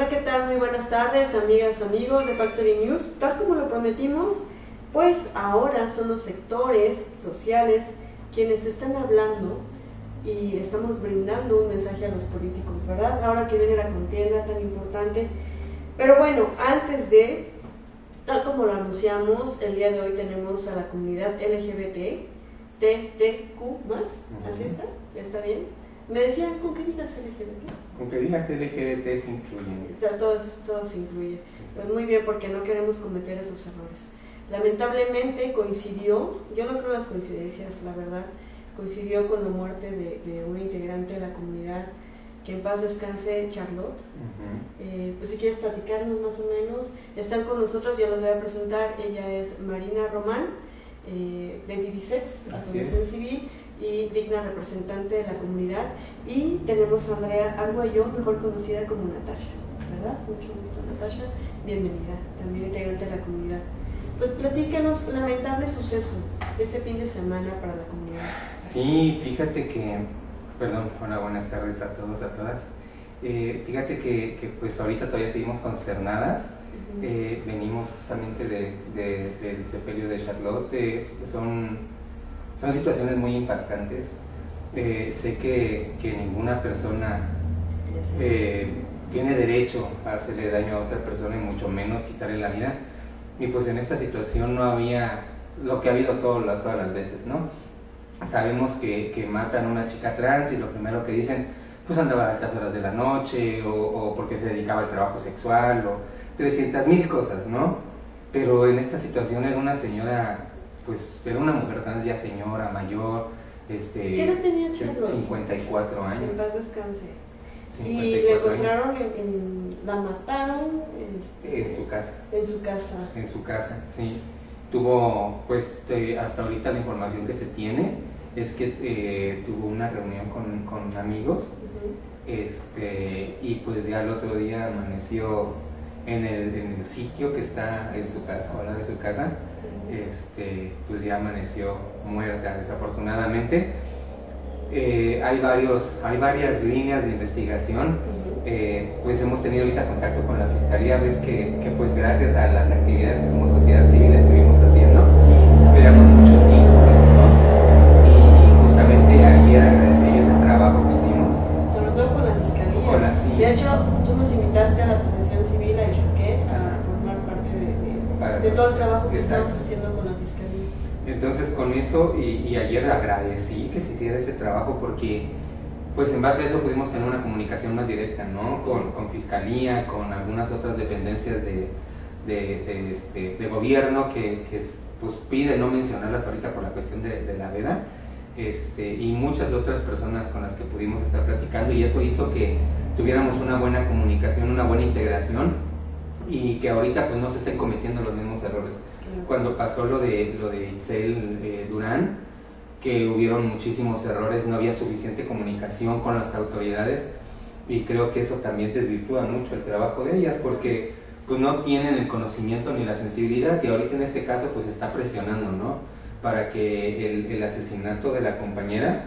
Hola, ¿qué tal? Muy buenas tardes, amigas, amigos de Factory News. Tal como lo prometimos, pues ahora son los sectores sociales quienes están hablando y estamos brindando un mensaje a los políticos, ¿verdad? Ahora que viene la contienda tan importante. Pero bueno, antes de, tal como lo anunciamos, el día de hoy tenemos a la comunidad LGBT, TTQ ¿así está? ¿Está bien? Me decían, ¿con qué digas LGBT? Con que digas LGBT se incluyen. Ya, todos, todos se incluye. Pues muy bien, porque no queremos cometer esos errores. Lamentablemente coincidió, yo no creo las coincidencias, la verdad, coincidió con la muerte de, de una integrante de la comunidad, que en paz descanse Charlotte. eh, pues si quieres platicarnos más o menos, están con nosotros, ya los voy a presentar, ella es Marina Román, eh, de Divisex, Asociación Civil, y digna representante de la comunidad. Y tenemos a Andrea Arguello, mejor conocida como Natasha, ¿verdad? Mucho gusto, Natasha. Bienvenida, también integrante de la comunidad. Pues platícanos, lamentable suceso este fin de semana para la comunidad. Sí, fíjate que, perdón, hola, buenas tardes a todos, a todas. Eh, fíjate que, que, pues ahorita todavía seguimos consternadas. Uh -huh. eh, venimos justamente de, de, del sepelio de Charlotte. son, son situaciones muy impactantes. Eh, sé que, que, ninguna persona eh, tiene derecho a hacerle daño a otra persona y mucho menos quitarle la vida. Y pues en esta situación no había lo que ha habido todo, todas las veces, ¿no? Sabemos que, que, matan a una chica trans y lo primero que dicen, pues andaba a altas horas de la noche o, o porque se dedicaba al trabajo sexual o 300 mil cosas, ¿no? Pero en esta situación era una señora, pues era una mujer trans ya señora, mayor, este, ¿Qué edad tenía Charlotte? 54 años. En paz descanse. y le encontraron, en, en, la mataron este, en su casa. En su casa. En su casa, sí. Tuvo, pues te, hasta ahorita la información que se tiene es que eh, tuvo una reunión con, con amigos uh -huh. este, y pues ya el otro día amaneció en el, en el sitio que está en su casa, o de su casa. Este, pues ya amaneció muerta desafortunadamente. Eh, hay, varios, hay varias líneas de investigación. Eh, pues hemos tenido ahorita contacto con la fiscalía, ves que, que, pues gracias a las actividades que como sociedad civil estuvimos haciendo, sí. teníamos mucho tiempo, ¿no? Y, y, justamente ayer agradecí ese trabajo que hicimos. Sobre todo con la fiscalía. Con la, sí. De hecho, tú nos invitaste a la asociación civil a Ichuquet a formar parte de, de, de, todo el trabajo que estamos haciendo. Entonces con eso y, y, ayer agradecí que se hiciera ese trabajo porque pues en base a eso pudimos tener una comunicación más directa, ¿no? Con, fiscalía, con algunas otras dependencias de, este, gobierno que, que pues pide no mencionarlas ahorita por la cuestión de, de la veda, este, y muchas otras personas con las que pudimos estar platicando y eso hizo que tuviéramos una buena comunicación, una buena integración y que ahorita pues no se estén cometiendo los mismos errores. Cuando pasó lo de, lo de Itzel eh, Durán, que hubieron muchísimos errores, no había suficiente comunicación con las autoridades y creo que eso también desvirtúa mucho el trabajo de ellas porque pues no tienen el conocimiento ni la sensibilidad y ahorita en este caso pues está presionando, ¿no? Para que el, asesinato de la compañera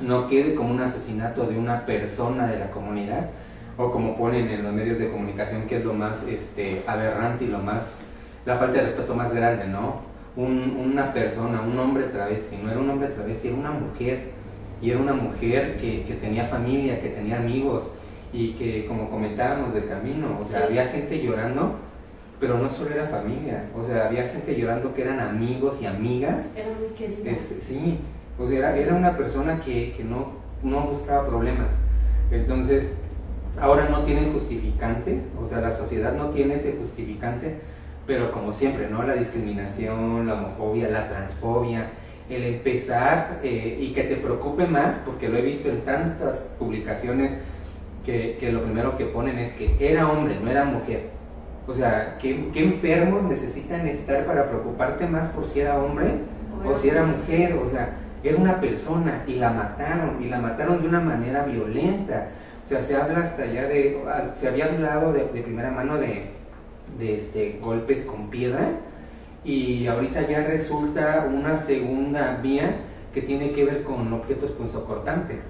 no quede como un asesinato de una persona de la comunidad o como ponen en los medios de comunicación que es lo más este, aberrante y lo más la falta de respeto más grande, ¿no? Un, una persona, un hombre travesti, no era un hombre travesti, era una mujer, y era una mujer que, que tenía familia, que tenía amigos, y que como comentábamos del camino, o sea, sí. había gente llorando, pero no solo era familia, o sea, había gente llorando que eran amigos y amigas. Era muy querida. Este, sí, o sea, era, era una persona que, que no, no buscaba problemas. Entonces, ahora no tienen justificante, o sea, la sociedad no tiene ese justificante pero como siempre, ¿no? La discriminación, la homofobia, la transfobia, el empezar eh, y que te preocupe más, porque lo he visto en tantas publicaciones que, que, lo primero que ponen es que era hombre, no era mujer. O sea, ¿qué, ¿qué, enfermos necesitan estar para preocuparte más por si era hombre o si era mujer? O sea, era una persona y la mataron, y la mataron de una manera violenta. O sea, se habla hasta allá de, se había hablado de, de primera mano de de este, golpes con piedra y ahorita ya resulta una segunda vía que tiene que ver con objetos punzocortantes.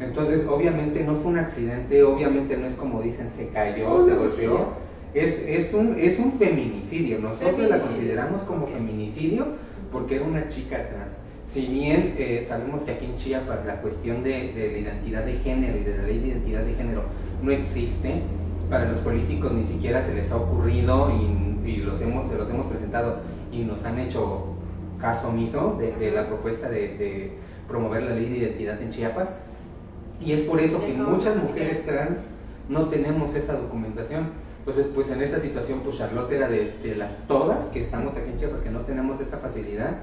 Entonces, obviamente no fue un accidente, obviamente no es como dicen, se cayó, se golpeó. Es, es, un, es un feminicidio. Nosotros la consideramos como feminicidio porque era una chica trans. Si bien eh, sabemos que aquí en Chiapas la cuestión de, de, la identidad de género y de la ley de identidad de género no existe, para los políticos ni siquiera se les ha ocurrido y, y los hemos, se los hemos presentado y nos han hecho caso omiso de, de la propuesta de, de, promover la ley de identidad en Chiapas. Y es por eso que muchas mujeres trans no tenemos esa documentación. Entonces, pues en esa situación, pues Charlotte era de, de, las todas que estamos aquí en Chiapas, que no tenemos esa facilidad,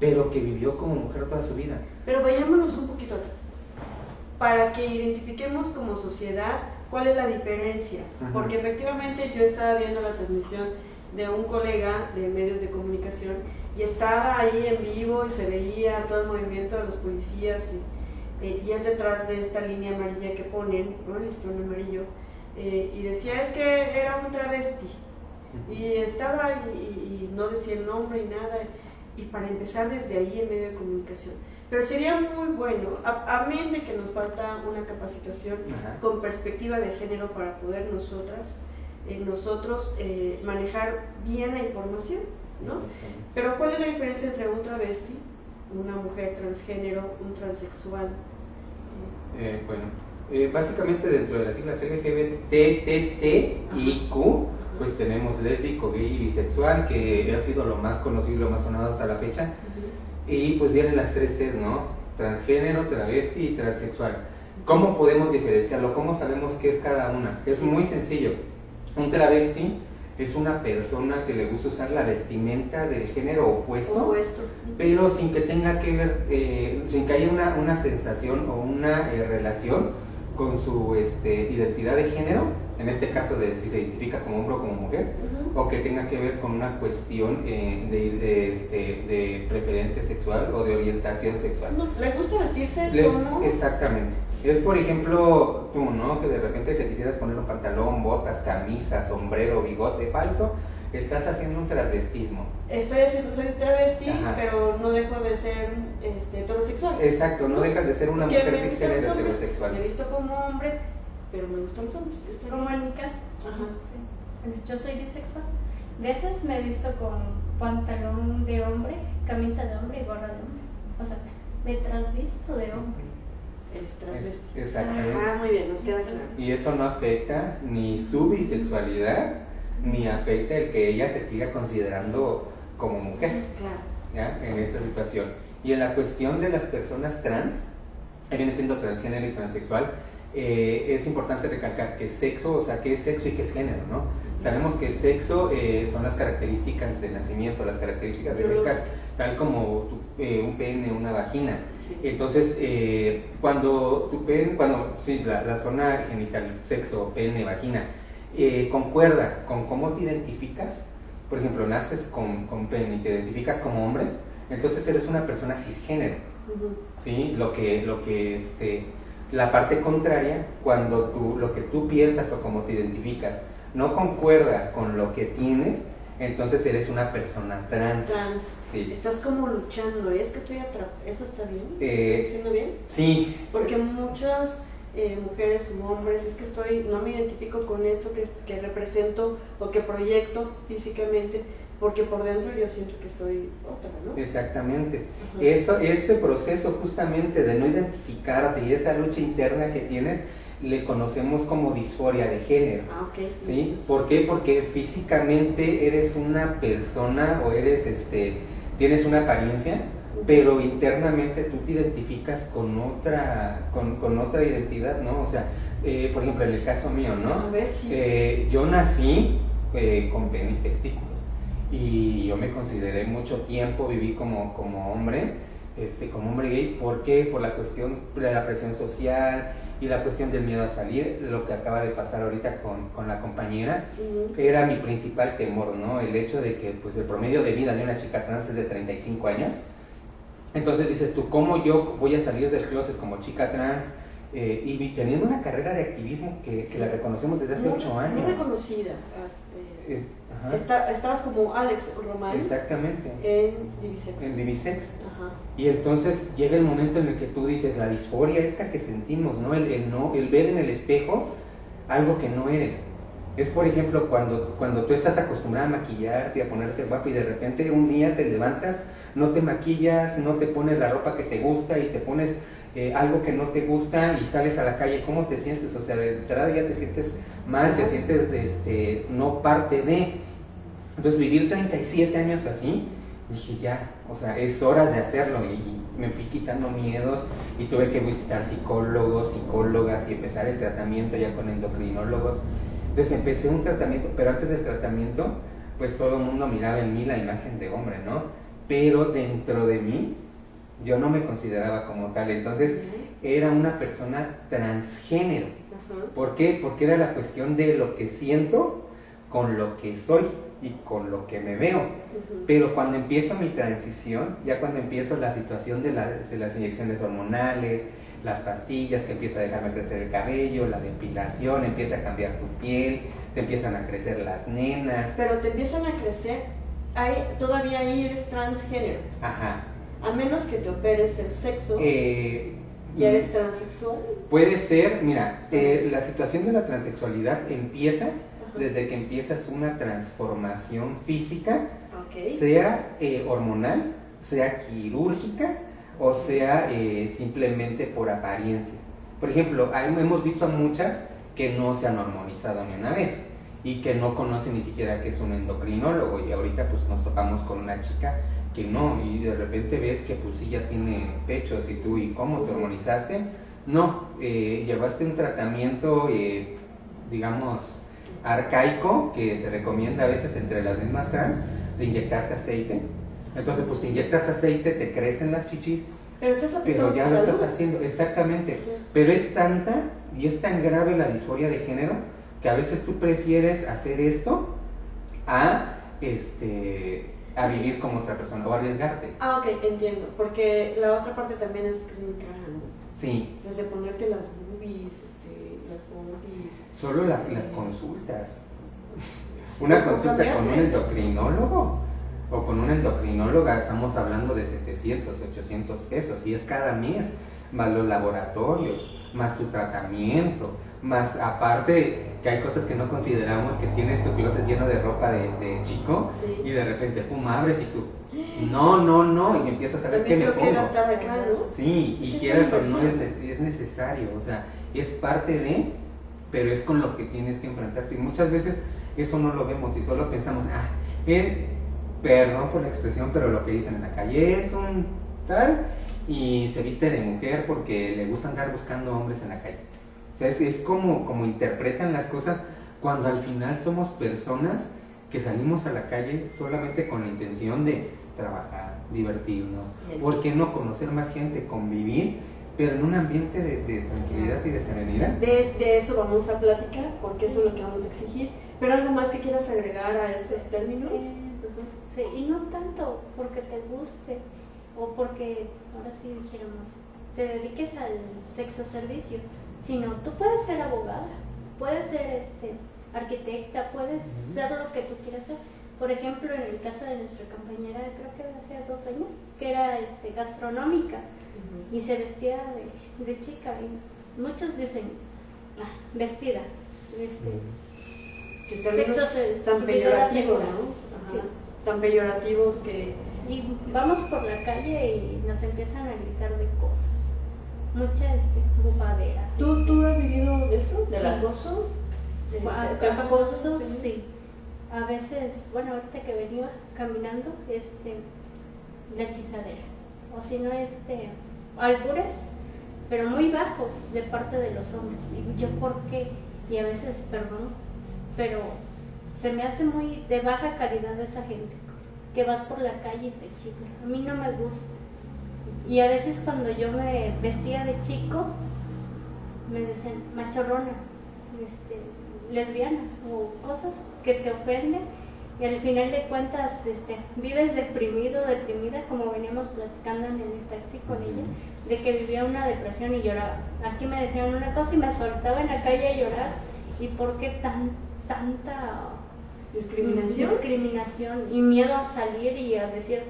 pero que vivió como mujer toda su vida. Pero vayámonos un poquito atrás, para que identifiquemos como sociedad cuál es la diferencia, Ajá. porque efectivamente yo estaba viendo la transmisión de un colega de medios de comunicación y estaba ahí en vivo y se veía todo el movimiento de los policías y, eh, y él detrás de esta línea amarilla que ponen, ¿no? el listón amarillo, eh, y decía es que era un travesti y estaba y, y, no decía el nombre y nada y para empezar desde ahí en medio de comunicación pero sería muy bueno a, a de que nos falta una capacitación Ajá. con perspectiva de género para poder nosotras eh, nosotros eh, manejar bien la información ¿no? pero cuál es la diferencia entre un travesti una mujer transgénero un transexual eh, bueno eh, básicamente dentro de las siglas LGBTTIQ, pues tenemos lésbico, gay y bisexual, que ha sido lo más conocido y lo más sonado hasta la fecha. Y pues vienen las tres T's, ¿no? Transgénero, travesti y transexual. ¿Cómo podemos diferenciarlo? ¿Cómo sabemos qué es cada una? Es muy sencillo. Un travesti es una persona que le gusta usar la vestimenta del género opuesto, opuesto. pero sin que tenga que ver, eh, sin que haya una, una sensación o una eh, relación con su este, identidad de género, en este caso de si se identifica como hombre o como mujer, uh -huh. o que tenga que ver con una cuestión eh, de, de, este, de, preferencia sexual o de orientación sexual. No, ¿Le gusta vestirse como? Exactamente. Es, por ejemplo, tú, ¿no? Que de repente te quisieras poner un pantalón, botas, camisa, sombrero, bigote falso, estás haciendo un travestismo. Estoy haciendo, soy travesti, Ajá. pero no dejo de ser este, heterosexual. Exacto, no, no dejas de ser una Porque mujer cisgénero heterosexual. Me he visto como hombre, pero me gustan los hombres. Estoy como en mi caso. Este, yo soy bisexual. A veces me he visto con pantalón de hombre, camisa de hombre y gorra de hombre. O sea, me trasvisto de hombre. Eres transvesti. Es, exactamente. Ah, muy bien, nos queda claro. Y eso no afecta ni su bisexualidad ni afecta el que ella se siga considerando como mujer claro. ¿ya? en esa situación. Y en la cuestión de las personas trans, viene siendo transgénero y transexual, eh, es importante recalcar que sexo, o sea, qué es sexo y qué es género, ¿no? Sabemos que sexo eh, son las características de nacimiento, las características biológicas, tal como tu, eh, un pene, una vagina. Entonces, eh, cuando tu pene, cuando sí, la, la, zona genital, sexo, pene, vagina, concuerda con cómo te identificas, por ejemplo, naces con, con pene y te identificas como hombre, entonces eres una persona cisgénero. Uh -huh. ¿Sí? Lo que, lo que este, la parte contraria, cuando tú, lo que tú piensas o cómo te identificas no concuerda con lo que tienes, entonces eres una persona trans. Trans. Sí. Estás como luchando, es que estoy atrapada. ¿Eso está bien? Eh, ¿Está haciendo bien? Sí. Porque muchas eh, mujeres u hombres, es que estoy, no me identifico con esto que, que represento o que proyecto físicamente, porque por dentro yo siento que soy otra, ¿no? Exactamente. Eso, ese proceso justamente de no identificarte y esa lucha interna que tienes, le conocemos como disforia de género. Ah, okay. ¿Sí? ¿Por qué? Porque físicamente eres una persona o eres este tienes una apariencia, pero internamente tú te identificas con otra con, con otra identidad, ¿no? O sea, eh, por ejemplo, en el caso mío, ¿no? A ver, sí. eh, yo nací eh, con pene y y yo me consideré mucho tiempo, viví como, como hombre, este, como hombre gay, ¿por qué? Por la cuestión de la presión social y la cuestión del miedo a salir, lo que acaba de pasar ahorita con, con la compañera, uh -huh. era mi principal temor, ¿no? El hecho de que pues el promedio de vida de una chica trans es de 35 años. Entonces dices tú, ¿cómo yo voy a salir del closet como chica trans? Eh, y teniendo una carrera de activismo que, la reconocemos desde hace ocho años. Muy reconocida. Ah, eh, estabas como Alex Román. Exactamente. En Divisex. En Divisex. Y entonces llega el momento en el que tú dices, la disforia esta que sentimos, ¿no? El, no, el ver en el espejo algo que no eres. Es por ejemplo cuando, cuando tú estás acostumbrada a maquillarte, a ponerte guapo y de repente un día te levantas, no te maquillas, no te pones la ropa que te gusta y te pones algo que no te gusta y sales a la calle, ¿cómo te sientes? O sea, de entrada ya te sientes mal, te sientes este, no parte de. Entonces vivir 37 años así, dije ya, o sea, es hora de hacerlo y, me fui quitando miedos y tuve que visitar psicólogos, psicólogas y empezar el tratamiento ya con endocrinólogos. Entonces empecé un tratamiento, pero antes del tratamiento, pues todo el mundo miraba en mí la imagen de hombre, ¿no? Pero dentro de mí, yo no me consideraba como tal. Entonces era una persona transgénero. ¿Por qué? Porque era la cuestión de lo que siento con lo que soy y con lo que me veo. Pero cuando empiezo mi transición, ya cuando empiezo la situación de, las inyecciones hormonales, las pastillas, que empiezo a dejarme crecer el cabello, la depilación, empieza a cambiar tu piel, te empiezan a crecer las nenas. Pero te empiezan a crecer, hay, todavía ahí eres transgénero. Ajá. A menos que te operes el sexo. Eh, ¿Ya eres transexual? Puede ser, mira, eh, la situación de la transexualidad empieza desde que empiezas una transformación física, sea eh, hormonal, sea quirúrgica o sea eh, simplemente por apariencia. Por ejemplo, hemos visto a muchas que no se han hormonizado ni una vez y que no conocen ni siquiera que es un endocrinólogo y ahorita pues nos topamos con una chica que no y de repente ves que pues sí ya tiene pechos y tú y cómo te hormonizaste no eh, llevaste un tratamiento digamos arcaico que se recomienda a veces entre las mismas trans de inyectarte aceite. Entonces, pues te inyectas aceite, te crecen las chichis, pero, ya lo estás haciendo, exactamente. Pero es tanta y es tan grave la disforia de género que a veces tú prefieres hacer esto a este a vivir como otra persona o arriesgarte. Ah, ok, entiendo. Porque la otra parte también es que es muy cara, ¿no? Sí. Desde ponerte las boobies, este, las boobies, Solo las consultas. Una consulta con un endocrinólogo o con una endocrinóloga estamos hablando de 700, 800 pesos y es cada mes, más los laboratorios, más tu tratamiento, más aparte que hay cosas que no consideramos que tienes tu closet lleno de ropa de, chico y de repente fuma, abres y tú no, no, no y empiezas a ver qué me pongo. acá, ¿no? Sí, y quieras o no es, es necesario, o sea, es parte de pero es con lo que tienes que enfrentarte. Y muchas veces eso no lo vemos y solo pensamos, ah, eh, perdón por la expresión, pero lo que dicen en la calle es un tal y se viste de mujer porque le gusta andar buscando hombres en la calle. O sea, es, como, como interpretan las cosas cuando al final somos personas que salimos a la calle solamente con la intención de trabajar, divertirnos, ¿por qué no conocer más gente, convivir? pero en un ambiente de, tranquilidad y de serenidad. De, eso vamos a platicar, porque eso es lo que vamos a exigir. ¿Pero algo más que quieras agregar a estos términos? sí, y no tanto porque te guste o porque, ahora sí dijéramos, te dediques al sexo servicio, sino tú puedes ser abogada, puedes ser este, arquitecta, puedes ser lo que tú quieras ser. Por ejemplo, en el caso de nuestra compañera, creo que hace dos años, que era este, gastronómica y se vestía de, chica. Y muchos dicen, ah, vestida. Este, que tan peyorativos, ¿no? Tan peyorativos que... Y vamos por la calle y nos empiezan a gritar de cosas. Mucha este, bufadera. ¿Tú, ¿Tú has vivido de eso? ¿Del acoso? acoso, sí. A veces, bueno, ahorita que venía caminando, este, la chifladera. O si no, este, albures, pero muy bajos de parte de los hombres. Y yo, ¿por qué? Y a veces, perdón, pero se me hace muy de baja calidad esa gente que vas por la calle y te chifla. A mí no me gusta. Y a veces cuando yo me vestía de chico, me decían machorrona, este, lesbiana o cosas que te ofenden y al final de cuentas este, vives deprimido, deprimida, como veníamos platicando en el taxi con ella, de que vivía una depresión y lloraba. Aquí me decían una cosa y me soltaba en la calle a llorar. ¿Y por qué tan, tanta discriminación? discriminación y miedo a salir y a decir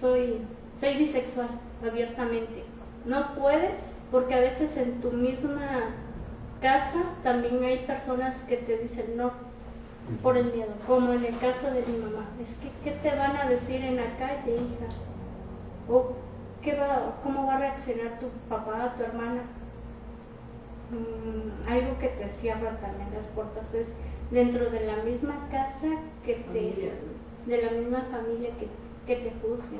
soy, soy bisexual abiertamente? No puedes porque a veces en tu misma casa también hay personas que te dicen no por el miedo, como en el caso de mi mamá. Es que, ¿qué te van a decir en la calle, hija? ¿O qué va, cómo va a reaccionar tu papá, tu hermana? Mm, algo que te cierra también las puertas es dentro de la misma casa que te, de la misma familia que, que te juzga.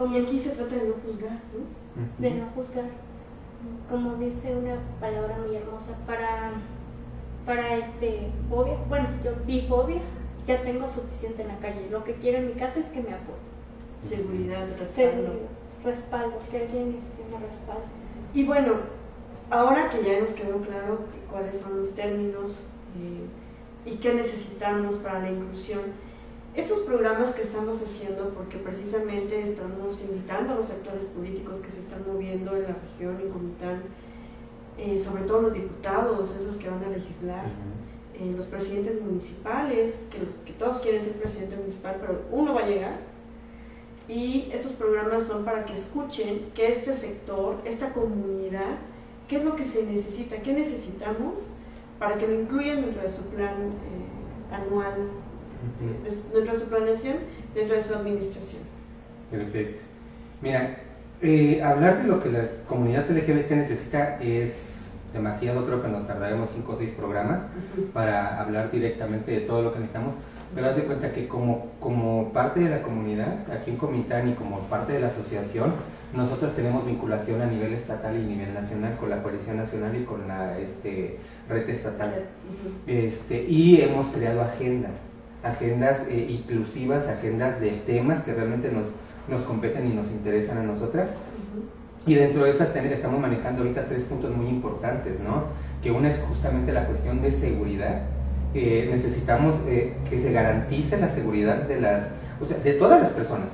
Como, y aquí se trata de no juzgar, ¿no? De no juzgar. Como dice una palabra muy hermosa, para para este fobia, bueno, yo bifobia, ya tengo suficiente en la calle. Lo que quiero en mi casa es que me apoye. Seguridad, respaldo. Seguridad, respaldo, que alguien este, me respalde. Y bueno, ahora que ya nos quedó claro cuáles son los términos eh, y qué necesitamos para la inclusión, estos programas que estamos haciendo, porque precisamente estamos invitando a los sectores políticos que se están moviendo en la región, en Comitán, eh, sobre todo los diputados, esos que van a legislar, eh, los presidentes municipales, que, que, todos quieren ser presidente municipal, pero uno va a llegar. Y estos programas son para que escuchen que este sector, esta comunidad, qué es lo que se necesita, qué necesitamos para que lo incluyan dentro de su plan eh, anual, dentro de su planeación, dentro de su administración. Perfecto. Mira, eh, hablar de lo que la comunidad LGBT necesita es demasiado, creo que nos tardaremos cinco o seis programas para hablar directamente de todo lo que necesitamos, pero haz de cuenta que como, como parte de la comunidad, aquí en Comitán y como parte de la asociación, nosotros tenemos vinculación a nivel estatal y nivel nacional con la Policía Nacional y con la este, red estatal. este, y hemos creado agendas, agendas eh, inclusivas, agendas de temas que realmente nos nos competen y nos interesan a nosotras. Y dentro de esas estamos manejando ahorita tres puntos muy importantes, ¿no? Que una es justamente la cuestión de seguridad. Eh, necesitamos eh, que se garantice la seguridad de las, o sea, de todas las personas.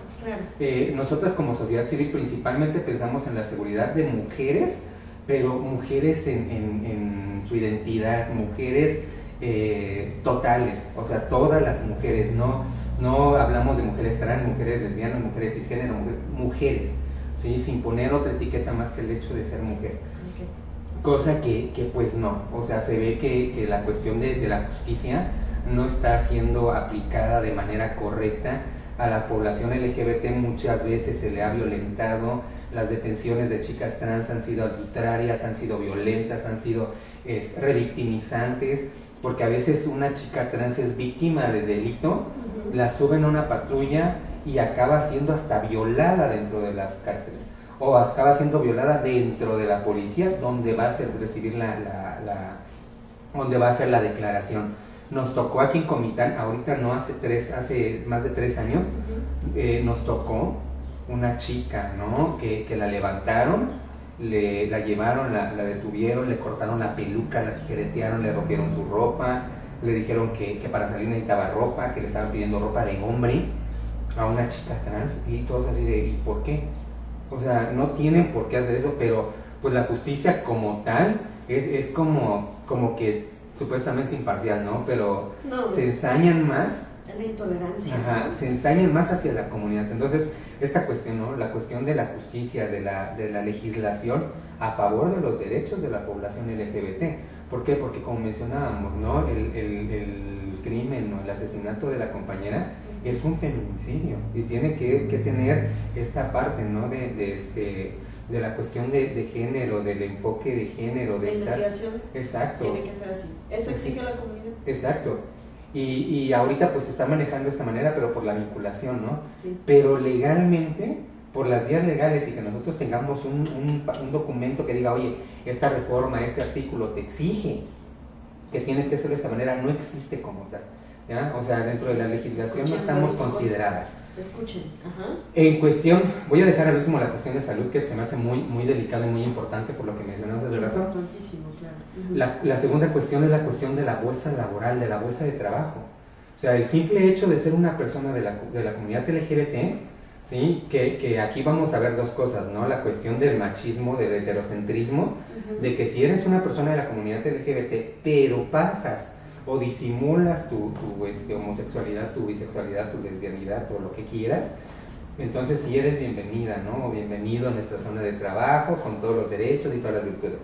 Eh, nosotras como sociedad civil principalmente pensamos en la seguridad de mujeres, pero mujeres en, en su identidad, mujeres totales, o sea, todas las mujeres, no no hablamos de mujeres trans, mujeres lesbianas, mujeres cisgénero, mujeres, ¿sí? sin poner otra etiqueta más que el hecho de ser mujer. Cosa que, que, pues no, o sea, se ve que, que la cuestión de, de, la justicia no está siendo aplicada de manera correcta a la población LGBT muchas veces se le ha violentado, las detenciones de chicas trans han sido arbitrarias, han sido violentas, han sido revictimizantes, porque a veces una chica trans es víctima de delito la suben a una patrulla y acaba siendo hasta violada dentro de las cárceles o acaba siendo violada dentro de la policía donde va a ser, recibir la, la, donde va a hacer la declaración. Nos tocó aquí en Comitán, ahorita no hace tres, hace más de tres años, eh, nos tocó una chica, ¿no? Que, que la levantaron, le, la llevaron, la, la, detuvieron, le cortaron la peluca, la tijeretearon, le rompieron su ropa, le dijeron que, que, para salir necesitaba ropa, que le estaban pidiendo ropa de hombre a una chica trans y todos así de, ¿y por qué? O sea, no tienen por qué hacer eso, pero pues la justicia como tal es, es como, como que supuestamente imparcial, ¿no? Pero se ensañan más. La intolerancia. Ajá, se ensañan más hacia la comunidad. Entonces, esta cuestión, ¿no? La cuestión de la justicia, de la, de la legislación a favor de los derechos de la población LGBT ¿Por qué? Porque como mencionábamos, ¿no? El, el, crimen o el asesinato de la compañera es un feminicidio y tiene que, que tener esta parte, ¿no? De, de, este, de la cuestión de, de, género, del enfoque de género. De la investigación Exacto. tiene que ser así. Eso exige la comunidad. Exacto. Y, y ahorita pues se está manejando de esta manera, pero por la vinculación, ¿no? Sí. Pero legalmente por las vías legales y que nosotros tengamos un, un, documento que diga, oye, esta reforma, este artículo te exige que tienes que hacerlo de esta manera, no existe como tal. ¿ya? O sea, dentro de la legislación no estamos consideradas. Escuchen. Ajá. En cuestión, voy a dejar al último la cuestión de salud, que se me hace muy, muy delicado y muy importante por lo que mencionamos hace rato. Importantísimo. La, la segunda cuestión es la cuestión de la bolsa laboral, de la bolsa de trabajo. O sea, el simple hecho de ser una persona de la, de la comunidad LGBT, ¿sí? Que, que, aquí vamos a ver dos cosas, ¿no? La cuestión del machismo, del heterocentrismo, de que si eres una persona de la comunidad LGBT, pero pasas o disimulas tu, tu este, homosexualidad, tu bisexualidad, tu lesbianidad o lo que quieras, entonces si eres bienvenida, ¿no? O bienvenido a nuestra zona de trabajo con todos los derechos y todas las virtudes.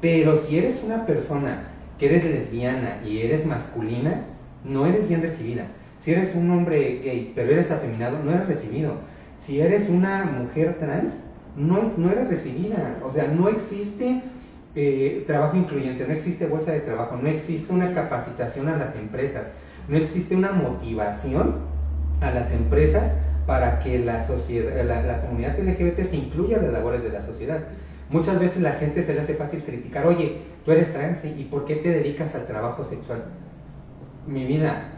Pero si eres una persona que eres lesbiana y eres masculina, no eres bien recibida. Si eres un hombre gay, pero eres afeminado, no eres recibido. Si eres una mujer trans, no, eres recibida. O sea, no existe eh, trabajo incluyente, no existe bolsa de trabajo, no existe una capacitación a las empresas, no existe una motivación a las empresas para que la, sociedad, la, comunidad LGBT se incluya en las labores de la sociedad. Muchas veces la gente se le hace fácil criticar, oye, tú eres trans y ¿por qué te dedicas al trabajo sexual? Mi vida,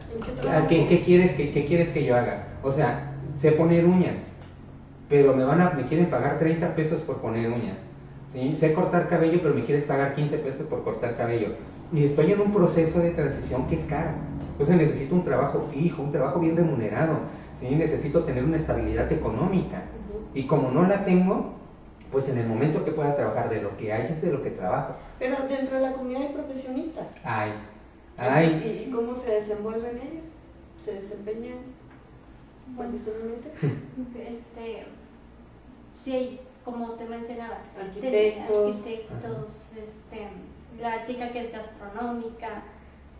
¿qué, qué quieres, que, qué quieres que yo haga? O sea, sé poner uñas, pero me, van a, me quieren pagar 30 pesos por poner uñas. ¿sí? Sé cortar cabello, pero me quieres pagar 15 pesos por cortar cabello. Y estoy en un proceso de transición que es caro. Entonces necesito un trabajo fijo, un trabajo bien remunerado. ¿sí? Necesito tener una estabilidad económica. Y como no la tengo, pues en el momento que pueda trabajar de lo que hay es de lo que trabajo. Pero dentro de la comunidad hay profesionistas. Hay. Hay. ¿Y cómo se desenvuelven ellos? ¿Se desempeñan profesionalmente? Este, sí, como te mencionaba, arquitectos, arquitectos este, la chica que es gastronómica,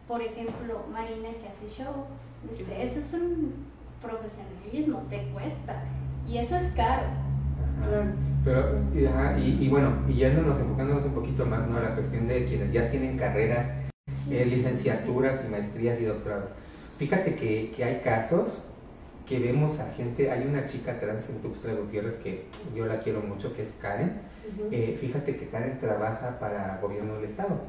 por ejemplo, Marina que hace show, este, eso es un profesionalismo, te cuesta, y eso es caro. Pero, y, y, bueno, y yéndonos, enfocándonos un poquito más ¿no? a la cuestión de quienes ya tienen carreras, eh, licenciaturas y maestrías y doctorados. Fíjate que, que hay casos que vemos a gente, hay una chica trans en Tuxtla Gutiérrez que yo la quiero mucho, que es Karen. Eh, fíjate que Karen trabaja para gobierno del Estado.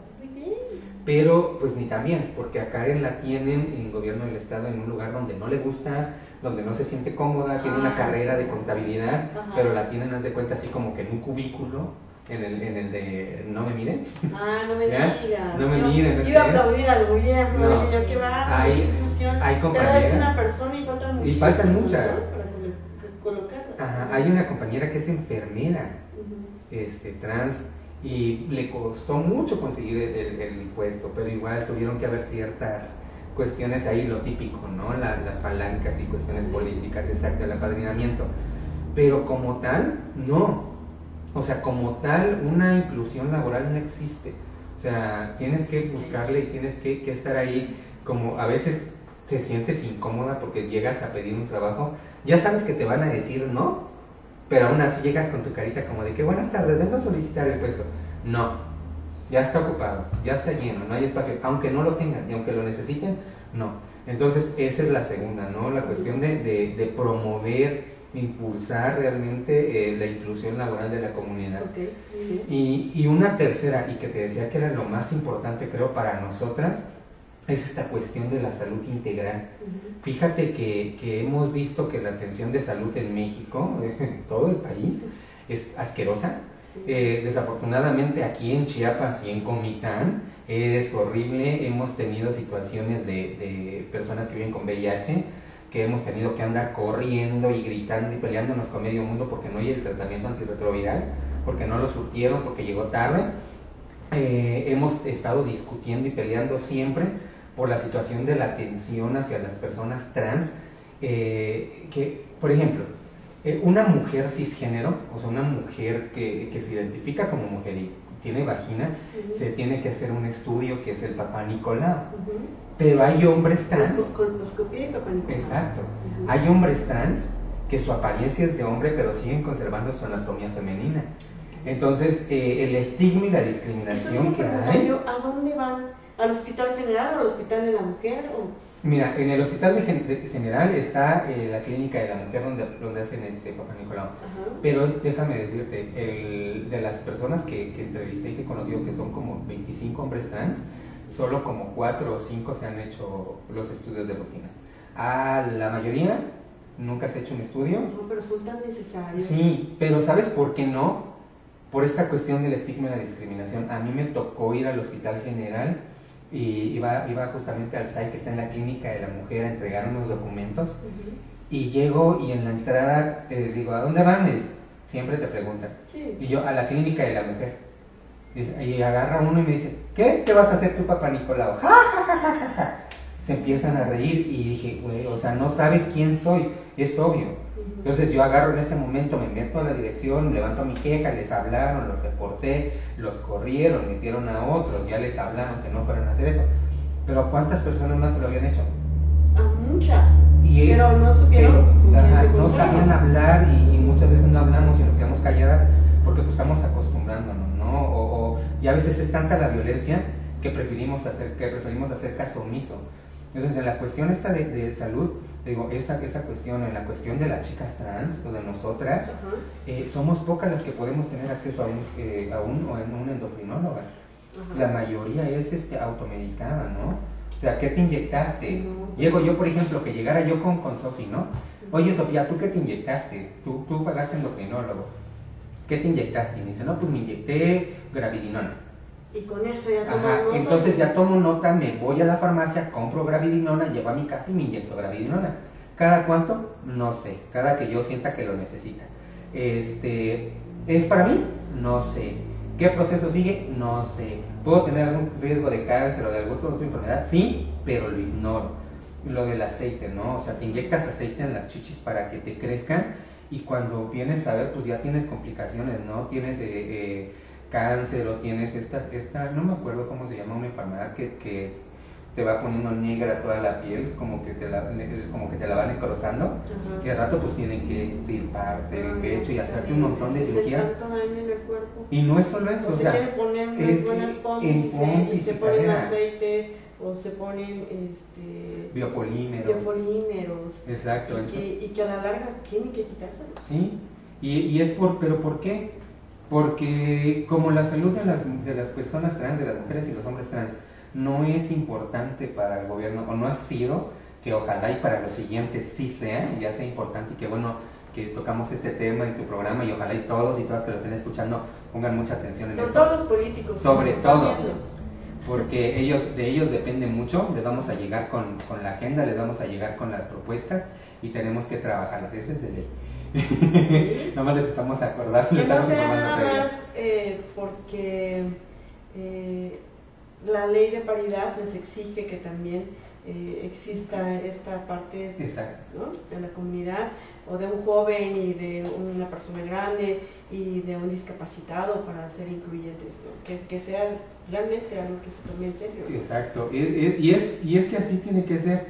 Pero pues ni también, porque a Karen la tienen en gobierno del Estado en un lugar donde no le gusta, donde no se siente cómoda, tiene una ah, carrera de contabilidad, pero la tienen, haz de cuenta, así como que en un cubículo en el, en el de No me miren. Ah, no me digas. No me miren. Yo iba a aplaudir al gobierno, no. yo que va, hay, hay compañeras. Pero es una persona y faltan muchas. Y faltan muchas. Para colocarlas. Ajá, hay una compañera que es enfermera, este, trans, y le costó mucho conseguir el, el, puesto, pero igual tuvieron que haber ciertas cuestiones ahí, lo típico, ¿no? las palancas y cuestiones políticas, exacto, el apadrinamiento. Pero como tal, no. O sea, como tal, una inclusión laboral no existe. O sea, tienes que buscarle y tienes que, estar ahí, como a veces te sientes incómoda porque llegas a pedir un trabajo, ya sabes que te van a decir no, pero aún así llegas con tu carita como de que buenas tardes, vengo a solicitar el puesto. No, ya está ocupado, ya está lleno, no hay espacio, aunque no lo tengan y aunque lo necesiten, no. Entonces, esa es la segunda, ¿no? La cuestión de, de, de promover impulsar realmente eh, la inclusión laboral de la comunidad. y, y, una tercera, y que te decía que era lo más importante creo para nosotras, es esta cuestión de la salud integral. Fíjate que, que, hemos visto que la atención de salud en México, en todo el país, es asquerosa. Eh, desafortunadamente aquí en Chiapas y en Comitán es horrible. Hemos tenido situaciones de, de personas que viven con VIH que hemos tenido que andar corriendo y gritando y peleándonos con medio mundo porque no hay el tratamiento antirretroviral, porque no lo surtieron, porque llegó tarde. Eh, hemos estado discutiendo y peleando siempre por la situación de la atención hacia las personas trans, eh, que, por ejemplo, eh, una mujer cisgénero, o sea, una mujer que, que, se identifica como mujer y tiene vagina, se tiene que hacer un estudio que es el papá Nicolau. Pero hay hombres trans. Exacto. Hay hombres trans que su apariencia es de hombre, pero siguen conservando su anatomía femenina. Entonces, eh, el estigma y la discriminación que hay. ¿A dónde van? ¿Al hospital general o al hospital de la mujer? O? Mira, en el hospital de general está eh, la clínica de la mujer donde, donde hacen este Papá Nicolau. Pero déjame decirte, el, de las personas que, que entrevisté y que conocí, que son como 25 hombres trans, solo como cuatro o cinco se han hecho los estudios de rutina. A la mayoría nunca se ha hecho un estudio. No, pero son tan necesarios. Sí, pero ¿sabes por qué no? Por esta cuestión del estigma y la discriminación. A mí me tocó ir al hospital general y iba, iba justamente al SAI que está en la clínica de la mujer a entregar unos documentos y llego y en la entrada eh, digo, ¿a dónde van? siempre te preguntan. Y yo, a la clínica de la mujer. y agarra uno y me dice, ¿qué? ¿Qué vas a hacer tu papá Nicolau? ¡Ja, ja, ja, ja, ja! Se empiezan a reír y dije, güey, o sea, no sabes quién soy, es obvio. Entonces yo agarro en ese momento, me meto a la dirección, levanto mi queja, les hablaron, los reporté, los corrieron, metieron a otros, ya les hablaron que no fueran a hacer eso. Pero ¿cuántas personas más se lo habían hecho? A muchas. pero no supieron. no sabían hablar y, muchas veces no hablamos y nos quedamos calladas porque pues estamos acostumbrándonos, ¿no? O, y a veces es tanta la violencia que preferimos hacer, que preferimos hacer caso omiso. Entonces en la cuestión esta de, de salud, digo, esa, esa cuestión, en la cuestión de las chicas trans o de nosotras, eh, somos pocas las que podemos tener acceso a un, eh, a un, o en un endocrinóloga. La mayoría es este, automedicada, ¿no? O sea, ¿qué te inyectaste? Llego yo, por ejemplo, que llegara yo con, con Sofi, ¿no? Oye, Sofía, ¿tú qué te inyectaste? Tú, tú pagaste endocrinólogo. ¿Qué te inyectaste? Y me dice, no, pues me inyecté gravidinona. Y con eso ya tomo nota. Entonces ya tomo nota, me voy a la farmacia, compro gravidinona, llevo a mi casa y me inyecto gravidinona. ¿Cada cuánto? No sé. Cada que yo sienta que lo necesita. Este, ¿Es para mí? No sé. ¿Qué proceso sigue? No sé. ¿Puedo tener algún riesgo de cáncer o de alguna otra enfermedad? Sí, pero lo ignoro. Lo del aceite, ¿no? O sea, te inyectas aceite en las chichis para que te crezcan y cuando vienes a ver, pues ya tienes complicaciones, ¿no? Tienes... Eh, eh, cáncer o tienes estas, esta, no me acuerdo cómo se llama una enfermedad que, que te va poniendo negra toda la piel, como que te la, como que te la van encorozando, y al rato pues tienen que estirparte el pecho y hacerte un montón de cirugías. Y no es solo eso, o, se quiere poner unas buenas pompis y, se, y se ponen aceite o se ponen este biopolímeros. biopolímeros Exacto. Y que, y que a la larga tienen que quitárselo. Sí, y, y es por, pero ¿por qué? Porque como la salud de las, de las personas trans, de las mujeres y los hombres trans, no es importante para el gobierno, o no ha sido, que ojalá y para los siguientes sí sea, y ya sea importante y que bueno que tocamos este tema en tu programa y ojalá y todos y todas que lo estén escuchando pongan mucha atención en Sobre todos los políticos. Sobre todo. Porque ellos, de ellos depende mucho, les vamos a llegar con, con la agenda, les vamos a llegar con las propuestas y tenemos que trabajarlas. Eso es de ley. nada más les estamos acordando. Que no sea nada más eh, porque eh, la ley de paridad les exige que también eh, exista esta parte de la comunidad o de un joven y de una persona grande y de un discapacitado para ser incluyentes, que, que, sea realmente algo que se tome en serio. Exacto, y, y, es, y es que así tiene que ser.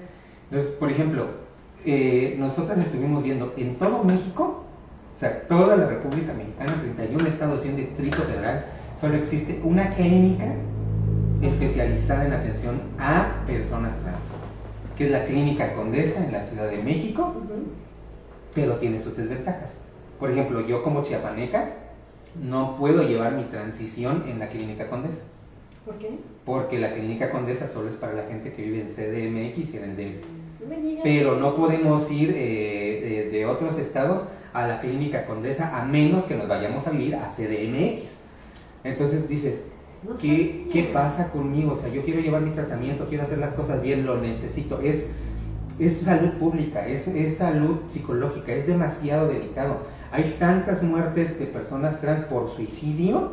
Entonces, por ejemplo, eh, nosotras estuvimos viendo en todo México, o sea, toda la República Mexicana, 31 estados y un distrito federal, solo existe una clínica especializada en atención a personas trans, que es la Clínica Condesa en la Ciudad de México, pero tiene sus desventajas. Por ejemplo, yo como chiapaneca no puedo llevar mi transición en la Clínica Condesa. ¿Por qué? Porque la Clínica Condesa solo es para la gente que vive en CDMX y en el DF pero no podemos ir eh, de, otros estados a la clínica Condesa a menos que nos vayamos a vivir a CDMX. Entonces dices, ¿qué, ¿qué, pasa conmigo? O sea, yo quiero llevar mi tratamiento, quiero hacer las cosas bien, lo necesito. Es, es salud pública, es, es salud psicológica, es demasiado delicado. Hay tantas muertes de personas trans por suicidio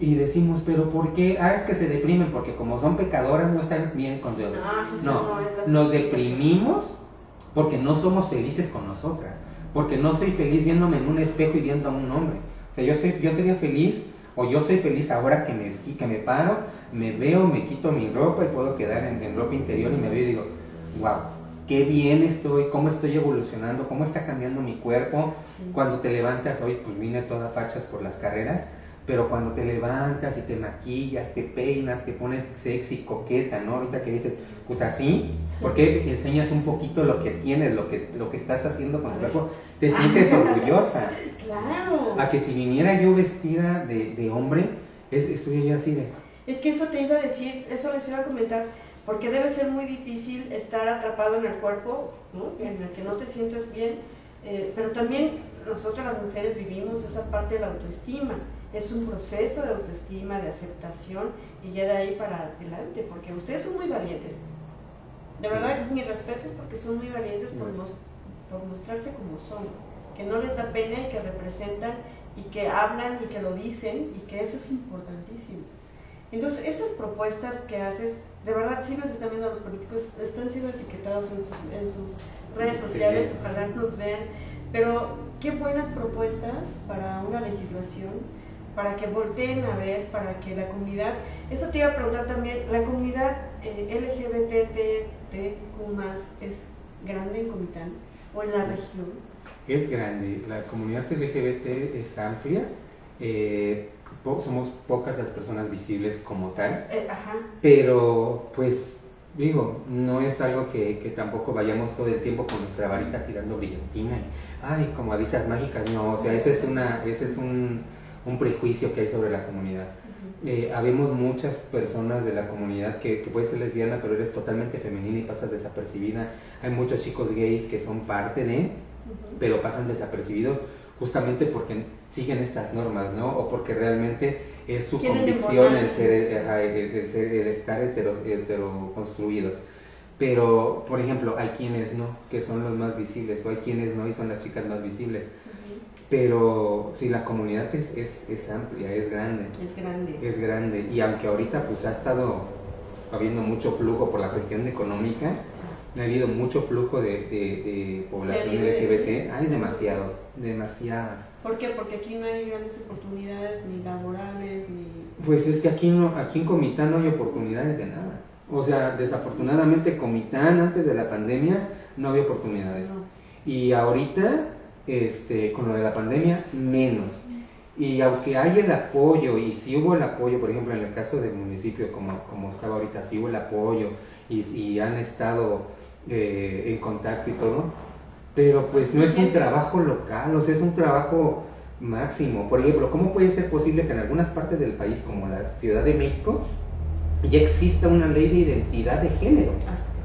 y decimos, pero ¿por qué? Ah, es que se deprimen porque como son pecadoras no están bien con Dios. Ah, no, nos deprimimos porque no somos felices con nosotras, porque no soy feliz viéndome en un espejo y viendo a un hombre. O sea, yo, soy, yo sería feliz o yo soy feliz ahora que me, que me paro, me veo, me quito mi ropa y puedo quedar en, ropa interior y me veo y digo, wow, qué bien estoy, cómo estoy evolucionando, cómo está cambiando mi cuerpo. Cuando te levantas, hoy pues vine toda fachas por las carreras pero cuando te levantas y te maquillas, te peinas, te pones sexy, coqueta, ¿no? Ahorita que dices, pues así, porque enseñas un poquito lo que tienes, lo que, lo que estás haciendo con tu cuerpo, te sientes orgullosa. Claro. A que si viniera yo vestida de, de hombre, es, estoy yo así de... Es que eso te iba a decir, eso les iba a comentar, porque debe ser muy difícil estar atrapado en el cuerpo, ¿no? En el que no te sientes bien, eh, pero también nosotros las mujeres vivimos esa parte de la autoestima es un proceso de autoestima, de aceptación y ya de ahí para adelante, porque ustedes son muy valientes. De verdad, mi respeto es porque son muy valientes por, por mostrarse como son, que no les da pena y que representan y que hablan y que lo dicen y que eso es importantísimo. Entonces, estas propuestas que haces, de verdad, si nos están viendo los políticos, están siendo etiquetados en sus, redes sociales, ojalá nos vean, pero qué buenas propuestas para una legislación, para que volteen a ver, para que la comunidad, eso te iba a preguntar también, la comunidad eh, más es grande en Comitán o en la región. Es grande, la comunidad LGBT es amplia. Eh, somos pocas las personas visibles como tal, eh, pero pues digo, no es algo que, tampoco vayamos todo el tiempo con nuestra varita tirando brillantina, ay, como haditas mágicas, no, o sea, ese es, una, ese es un, prejuicio que hay sobre la comunidad. Eh, habemos muchas personas de la comunidad que, que puede ser lesbiana, pero eres totalmente femenina y pasas desapercibida. Hay muchos chicos gays que son parte de, pero pasan desapercibidos justamente porque siguen estas normas, ¿no? O porque realmente es su convicción el ser, el, estar hetero, construidos. Pero, por ejemplo, hay quienes no, que son los más visibles, o hay quienes no y son las chicas más visibles. Pero sí, la comunidad es, es, amplia, es grande. Es grande. Es grande. Y aunque ahorita pues ha estado habiendo mucho flujo por la cuestión económica, ha habido mucho flujo de, población LGBT, hay demasiados, demasiadas. ¿Por qué? Porque aquí no hay grandes oportunidades ni laborales ni... Pues es que aquí, no, aquí en Comitán no hay oportunidades de nada. O sea, desafortunadamente Comitán antes de la pandemia no había oportunidades. Y ahorita, este, con lo de la pandemia, menos. Y aunque hay el apoyo, y si hubo el apoyo, por ejemplo, en el caso del municipio, como, como estaba ahorita, si hubo el apoyo y, y han estado eh, en contacto y todo, pero pues no es un trabajo local, o sea, es un trabajo máximo. Por ejemplo, ¿cómo puede ser posible que en algunas partes del país, como la Ciudad de México, ya exista una ley de identidad de género?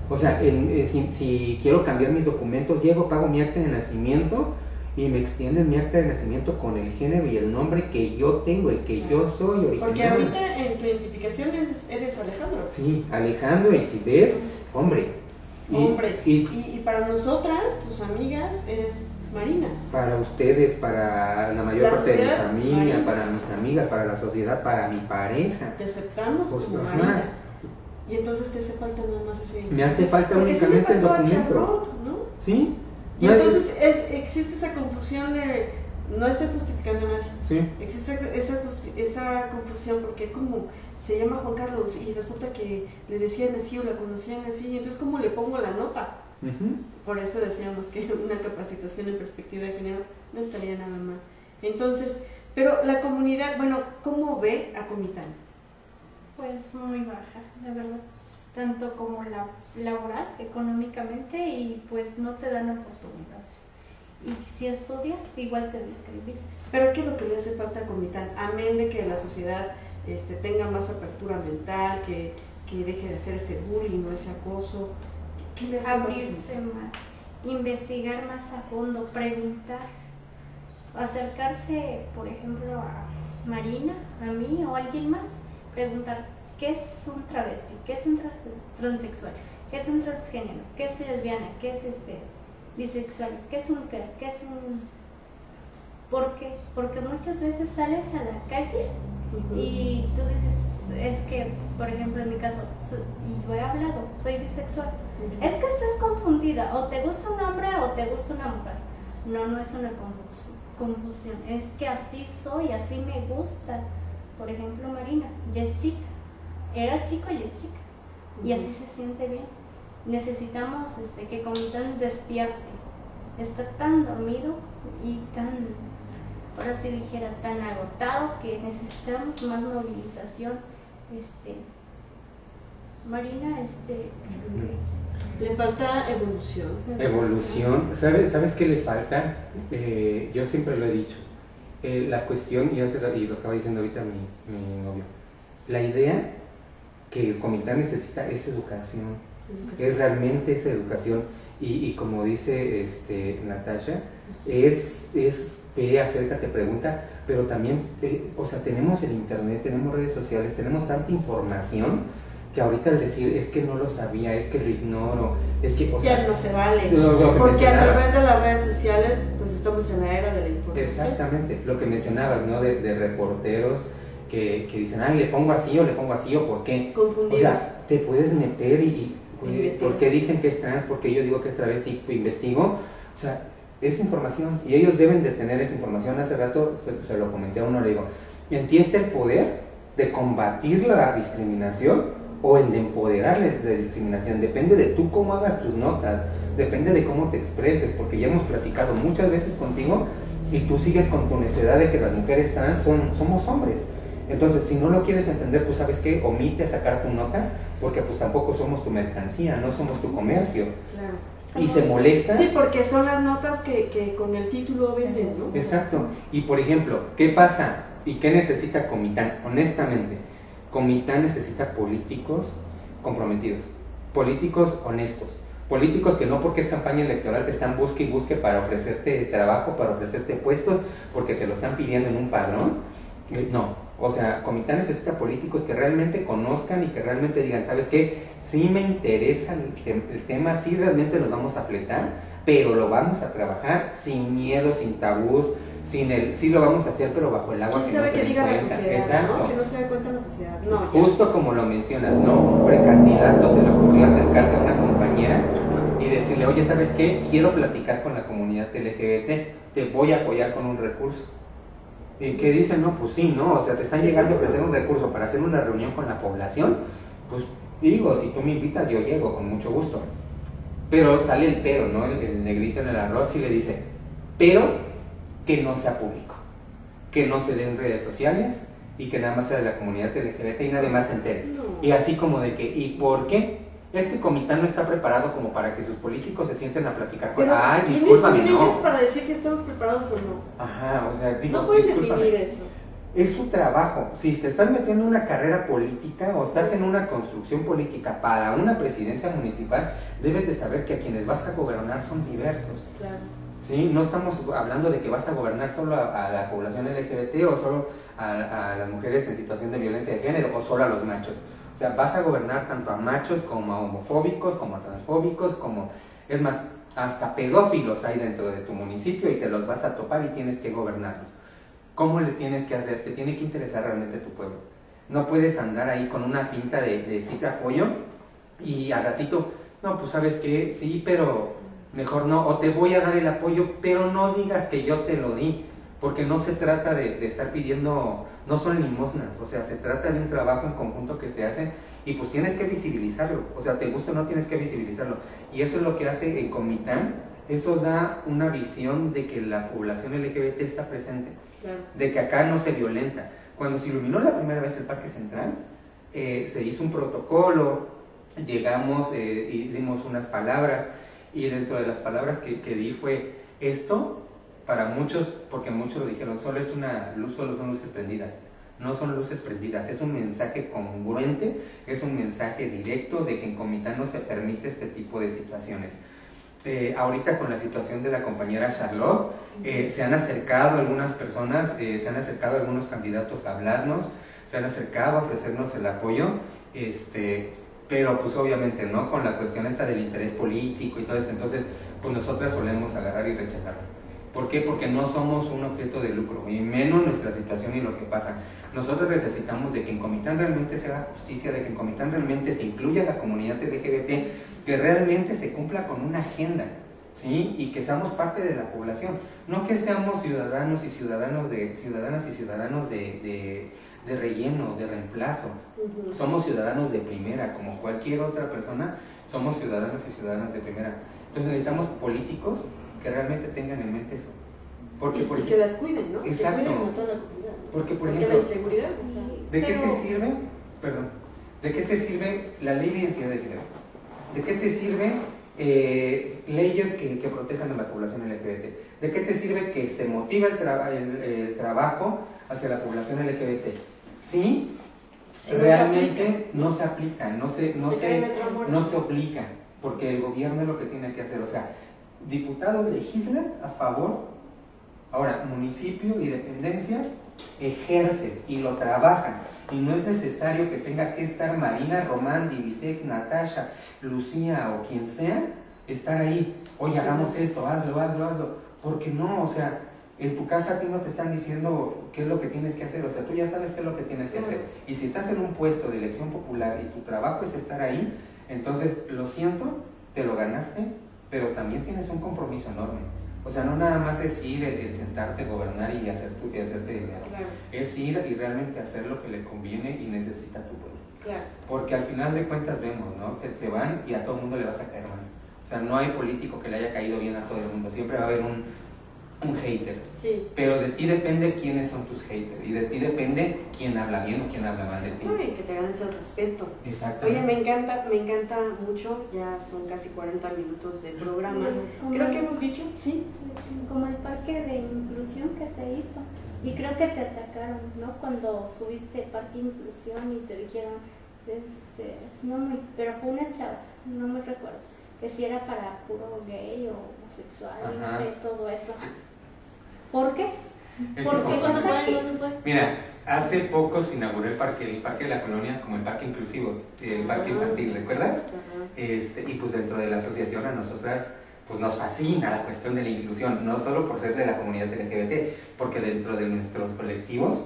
O sea, eh, si, quiero cambiar mis documentos, llego, pago mi acta de nacimiento y me extienden mi acta de nacimiento con el género y el nombre que yo tengo, el que yo soy original. Porque ahorita en tu identificación eres Alejandro. Sí, Alejandro, y si ves, hombre, Hombre, y, para nosotras, tus amigas, eres Marina. Para ustedes, para la mayor parte de mi familia, para mis amigas, para la sociedad, para mi pareja. Te aceptamos pues, como Marina. Y entonces te hace falta nada más ese. Me hace falta únicamente el documento. ¿no? Sí. Y entonces es, existe esa confusión de. No estoy justificando a nadie. Sí. Existe esa, esa confusión porque como se llama Juan Carlos y resulta que le decían así o la conocían así, y entonces ¿cómo le pongo la nota? Por eso decíamos que una capacitación en perspectiva de género no estaría nada mal. Entonces, pero la comunidad, bueno, ¿cómo ve a Comitán? Pues muy baja, la verdad. Tanto como la laboral, económicamente, y pues no te dan oportunidades. Y si estudias, igual te describir. Pero ¿qué es lo que le hace falta a Comitán? Amén de que la sociedad este, tenga más apertura mental, que, deje de hacer ese bullying o ese acoso. Abrirse más, investigar más a fondo, preguntar, acercarse, por ejemplo, a Marina, a mí o a alguien más, preguntar qué es un travesti, qué es un transexual, qué es un transgénero, qué es lesbiana, qué es este bisexual, qué es un qué, qué es un ¿Por qué? Porque muchas veces sales a la calle y tú dices, es que, por ejemplo, en mi caso, y lo he hablado, soy bisexual. Es que estás confundida, o te gusta un hombre o te gusta una mujer. No, no es una confusión, es que así soy, así me gusta. Por ejemplo, Marina, ya es chica, era chico y es chica, y así se siente bien. Necesitamos este, que tan despierte, está tan dormido y tan ahora sí dijera, tan agotado que necesitamos más movilización. Este, Marina, este... Le falta evolución. Evolución. ¿Sabes, ¿Sabes qué le falta? Eh, yo siempre lo he dicho. Eh, la cuestión, y, y, lo estaba diciendo ahorita mi, novio, la idea que el comité necesita es educación. Es realmente esa educación. Y, y como dice este, Natasha, es, es ve, acércate, pregunta, pero también, eh, o sea, tenemos el internet, tenemos redes sociales, tenemos tanta información que ahorita al decir es que no lo sabía, es que lo ignoro, es que... O sea, ya no se vale, porque a través de las redes sociales pues estamos en la era de la información. Exactamente, lo que mencionabas, ¿no? De, reporteros que, que, dicen, ah, le pongo así o le pongo así o por qué. Confundidos. O sea, te puedes meter y... y ¿Por qué dicen que es trans? ¿Por qué yo digo que es travesti? Investigo. O sea, es información y ellos deben de tener esa información. Hace rato se, lo comenté a uno, le digo, en ti está el poder de combatir la discriminación o el de empoderarles de discriminación. Depende de tú cómo hagas tus notas, depende de cómo te expreses, porque ya hemos platicado muchas veces contigo y tú sigues con tu necesidad de que las mujeres trans son, somos hombres. Entonces, si no lo quieres entender, pues sabes qué, omite sacar tu nota, porque pues tampoco somos tu mercancía, no somos tu comercio. Claro y se molesta. Sí, porque son las notas que, que con el título venden, ¿no? Exacto. Y por ejemplo, ¿qué pasa y qué necesita Comitán? Honestamente, Comitán necesita políticos comprometidos, políticos honestos, políticos que no porque es campaña electoral te están busque y busque para ofrecerte trabajo, para ofrecerte puestos, porque te lo están pidiendo en un padrón. Eh, no, o sea, Comitán necesita políticos que realmente conozcan y que realmente digan, ¿sabes qué? Sí me interesa el, tema, sí realmente nos vamos a fletar, pero lo vamos a trabajar sin miedo, sin tabús, sin el, sí lo vamos a hacer, pero bajo el agua que no se diga la sociedad, Que no se dé cuenta la sociedad. No, Justo como lo mencionas, ¿no? Un precandidato se le ocurrió acercarse a una compañera y decirle, oye, ¿sabes qué? Quiero platicar con la comunidad LGBT, te voy a apoyar con un recurso y que dicen, no, pues sí, ¿no? O sea, te están llegando a ofrecer un recurso para hacer una reunión con la población, pues digo, si tú me invitas, yo llego con mucho gusto. Pero sale el pero, ¿no? El, negrito en el arroz y le dice, pero que no sea público, que no se den en redes sociales y que nada más sea de la comunidad LGBT y nadie más se entere. Y así como de que, ¿y por qué? Este comité no está preparado como para que sus políticos se sienten a platicar con... Ay, discúlpame, no. para decir si estamos preparados o no? Ajá, o sea, digo, No puedes definir eso. Es su trabajo. Si te estás metiendo en una carrera política o estás en una construcción política para una presidencia municipal, debes de saber que a quienes vas a gobernar son diversos. Claro. ¿Sí? No estamos hablando de que vas a gobernar solo a, la población LGBT o solo a, a las mujeres en situación de violencia de género o solo a los machos o sea, vas a gobernar tanto a machos como a homofóbicos, como a transfóbicos, como, es más, hasta pedófilos hay dentro de tu municipio y te los vas a topar y tienes que gobernarlos. ¿Cómo le tienes que hacer? Te tiene que interesar realmente tu pueblo. No puedes andar ahí con una finta de, de sí te apoyo y al ratito, no, pues sabes que sí, pero mejor no, o te voy a dar el apoyo, pero no digas que yo te lo di porque no se trata de, estar pidiendo, no son limosnas, o sea, se trata de un trabajo en conjunto que se hace y pues tienes que visibilizarlo, o sea, te gusta o no tienes que visibilizarlo. Y eso es lo que hace el Comitán, eso da una visión de que la población LGBT está presente, de que acá no se violenta. Cuando se iluminó la primera vez el Parque Central, eh, se hizo un protocolo, llegamos eh, y dimos unas palabras, y dentro de las palabras que, que di fue, esto para muchos, porque muchos lo dijeron, solo es una luz, solo son luces prendidas. No son luces prendidas, es un mensaje congruente, es un mensaje directo de que en Comitán no se permite este tipo de situaciones. Eh, ahorita con la situación de la compañera Charlotte, eh, se han acercado algunas personas, eh, se han acercado algunos candidatos a hablarnos, se han acercado a ofrecernos el apoyo, este, pero pues obviamente no con la cuestión esta del interés político y todo esto, entonces pues nosotras solemos agarrar y rechazarlo. ¿Por qué? Porque no somos un objeto de lucro, y menos nuestra situación y lo que pasa. Nosotros necesitamos de que en Comitán realmente se haga justicia, de que en Comitán realmente se incluya a la comunidad LGBT, que realmente se cumpla con una agenda, ¿sí? Y que seamos parte de la población. No que seamos ciudadanos y ciudadanos de, ciudadanas y ciudadanos de, relleno, de reemplazo. Somos ciudadanos de primera, como cualquier otra persona, somos ciudadanos y ciudadanas de primera. Entonces necesitamos políticos que realmente tengan en mente eso. Porque, y, que las cuiden, ¿no? Exacto. Que cuiden a toda la comunidad. Porque, por ejemplo, la inseguridad ¿De qué te sirve? Perdón. ¿De qué te sirve la ley de identidad de género? ¿De qué te sirve eh, leyes que, que, protejan a la población LGBT? ¿De qué te sirve que se motiva el, el, trabajo hacia la población LGBT? Sí, realmente no se aplica, no se, no se, no se, no se aplica, porque el gobierno es lo que tiene que hacer. O sea, diputados legislan a favor, ahora municipio y dependencias ejercen y lo trabajan. Y no es necesario que tenga que estar Marina, Román, Divisex, Natasha, Lucía o quien sea, estar ahí. Oye, hagamos esto, hazlo, hazlo, hazlo. Porque no, o sea, en tu casa a ti no te están diciendo qué es lo que tienes que hacer, o sea, tú ya sabes qué es lo que tienes que hacer. Y si estás en un puesto de elección popular y tu trabajo es estar ahí, entonces, lo siento, te lo ganaste, pero también tienes un compromiso enorme. O sea, no nada más es ir, el, sentarte, gobernar y, hacer tu, y hacerte dinero. Es ir y realmente hacer lo que le conviene y necesita tu pueblo. Claro. Porque al final de cuentas vemos, ¿no? Se, se van y a todo el mundo le vas a caer mal. O sea, no hay político que le haya caído bien a todo el mundo. Siempre va a haber un, un hater. Sí. Pero de ti depende quiénes son tus haters. Y de ti depende quién habla bien o quién habla mal de ti. Ay, que te ganes el respeto. Exacto. Oye, me encanta, me encanta mucho. Ya son casi 40 minutos de programa. Creo que hemos dicho, sí. Como el parque de inclusión que se hizo. Y creo que te atacaron, ¿no? Cuando subiste parque de inclusión y te dijeron, este, no muy, pero fue una chava, no me recuerdo, que si era para puro gay o homosexual, y no sé, todo eso. ¿Por qué? Porque cuando Mira, hace poco se inauguró el parque, el parque de la colonia como el parque inclusivo, el parque infantil, ¿recuerdas? Este, y pues dentro de la asociación a nosotras pues nos fascina la cuestión de la inclusión, no solo por ser de la comunidad LGBT, porque dentro de nuestros colectivos